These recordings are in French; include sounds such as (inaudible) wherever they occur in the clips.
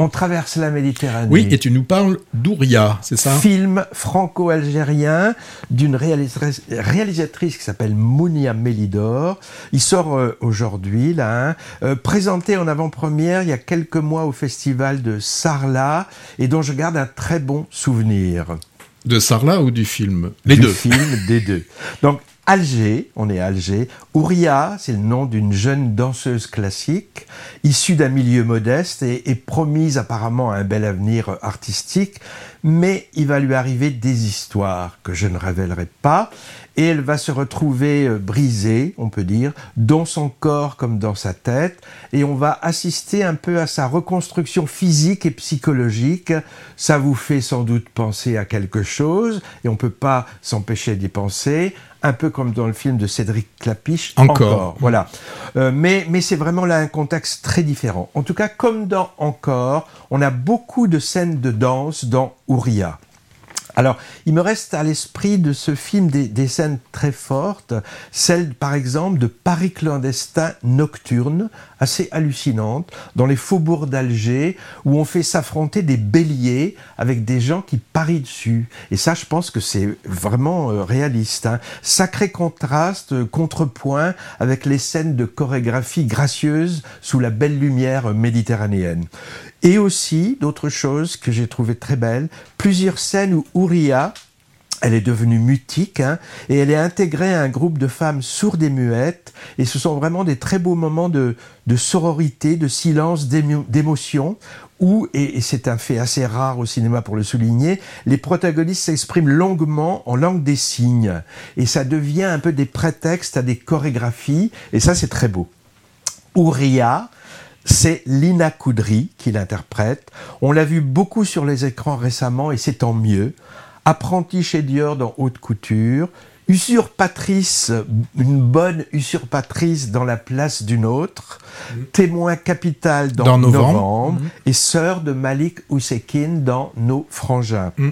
On traverse la Méditerranée. Oui, et tu nous parles d'Ouria, c'est ça? Film franco-algérien d'une réalisatrice, qui s'appelle Mounia Melidor. Il sort euh, aujourd'hui, là, hein. euh, présenté en avant-première il y a quelques mois au festival de Sarlat, et dont je garde un très bon souvenir. De Sarlat ou du film? Les du film, des deux. (laughs) Donc, Alger, on est à Alger. Ouria, c'est le nom d'une jeune danseuse classique, issue d'un milieu modeste et, et, promise apparemment un bel avenir artistique, mais il va lui arriver des histoires que je ne révélerai pas et elle va se retrouver euh, brisée, on peut dire, dans son corps comme dans sa tête, et on va assister un peu à sa reconstruction physique et psychologique. Ça vous fait sans doute penser à quelque chose, et on ne peut pas s'empêcher d'y penser, un peu comme dans le film de Cédric Clapiche. Encore. voilà. Euh, mais mais c'est vraiment là un contexte très différent. En tout cas, comme dans Encore, on a beaucoup de scènes de danse dans Alors, il me reste à l'esprit de ce film des, scènes très fortes, celle par exemple de Paris clandestin nocturne, assez hallucinante, dans les faubourgs d'Alger, où on fait s'affronter des béliers avec des gens qui parient dessus. Et ça, je pense que c'est vraiment euh, réaliste. Hein. Sacré contraste, euh, contrepoint avec les scènes de chorégraphie gracieuse sous la belle lumière méditerranéenne. Et aussi, d'autres choses que j'ai trouvées très belles, plusieurs scènes où Ouria, elle est devenue mutique hein, et elle est intégrée à un groupe de femmes sourdes et muettes. Et ce sont vraiment des très beaux moments de, sororité, de silence, d'émotion, où, et, c'est un fait assez rare au cinéma pour le souligner, les protagonistes s'expriment longuement en langue des signes. Et ça devient un peu des prétextes à des chorégraphies. Et ça, c'est très beau. Ouria, c'est Lina Koudry qui l'interprète. On l'a vu beaucoup sur les écrans récemment et c'est tant mieux. Apprentie chez Dior dans haute couture, usurpatrice, une bonne usurpatrice dans la place d'une autre, mmh. témoin capital dans, Novembre, mmh. et sœur de Malik Ousekine dans Nos Frangins. Mmh.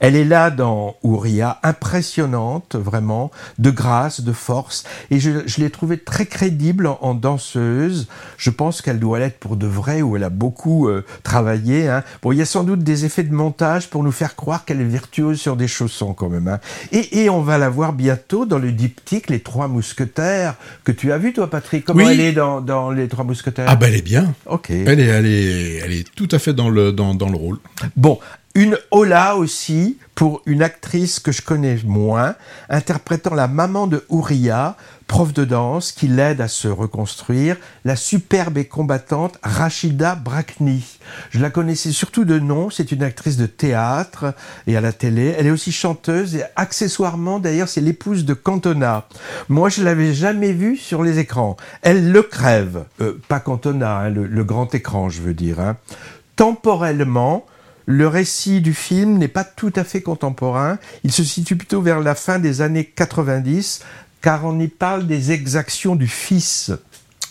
Elle est là dans Ouria, impressionnante vraiment, de grâce, de force, et je, l'ai trouvée très crédible en, danseuse. Je pense qu'elle doit l'être pour de vrai, où elle a beaucoup euh, travaillé. Hein. Bon, il y a sans doute des effets de montage pour nous faire croire qu'elle est virtuose sur des chaussons quand même. Hein. Et, on va la voir bientôt dans le diptyque Les Trois Mousquetaires, que tu as vu toi Patrick? Comment elle est dans, Les Trois Mousquetaires? Ah ben elle est bien. Ok. Elle est, elle est, elle est tout à fait dans le, dans, dans le rôle. Bon, une hola aussi pour une actrice que je connais moins, interprétant la maman de Ouria, prof de danse, qui l'aide à se reconstruire, la superbe et combattante Rachida Brakni. Je la connaissais surtout de nom, c'est une actrice de théâtre et à la télé. Elle est aussi chanteuse et accessoirement, d'ailleurs, c'est l'épouse de Cantona. Moi, je l'avais jamais vue sur les écrans. Elle le crève. Euh, pas Cantona, hein, le, grand écran, je veux dire. Hein. Temporellement, le récit du film n'est pas tout à fait contemporain. Il se situe plutôt vers la fin des années 90, car on y parle des exactions du fils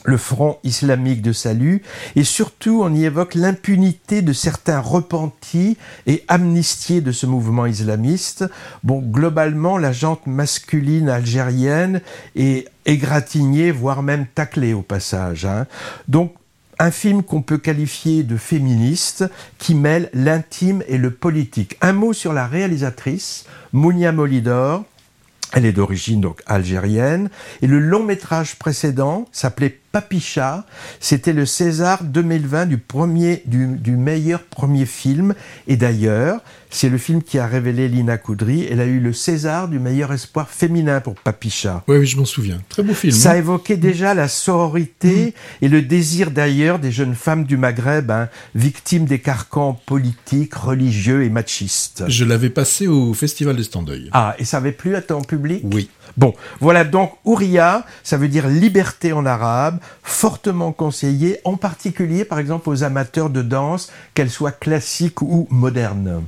le Front islamique de salut, et surtout on y évoque l'impunité de certains repentis et amnistiés de ce mouvement islamiste. Bon, globalement, la jante masculine algérienne est égratignée, voire même taclée au passage. Hein. Donc, un film qu'on peut qualifier de féministe qui mêle l'intime et le politique. Un mot sur la réalisatrice, Mounia Molidor. Elle est d'origine algérienne et le long métrage précédent s'appelait Papicha. C'était le César 2020 du premier du meilleur premier film et d'ailleurs c'est le film qui a révélé Lina Koudry. Elle a eu le César du meilleur espoir féminin pour Papicha. Oui, oui, je m'en souviens. Très beau film. Ça hein. évoquait déjà la sororité mm. et le désir d'ailleurs des jeunes femmes du Maghreb, hein, victimes des carcans politiques, religieux et machistes. Je l'avais passé au Festival des Standeuil. Ah, et ça avait plu à ton public? Oui. Bon, voilà donc Ouria, ça veut dire liberté en arabe, fortement conseillé, en particulier par exemple aux amateurs de danse, qu'elle soit classique ou moderne.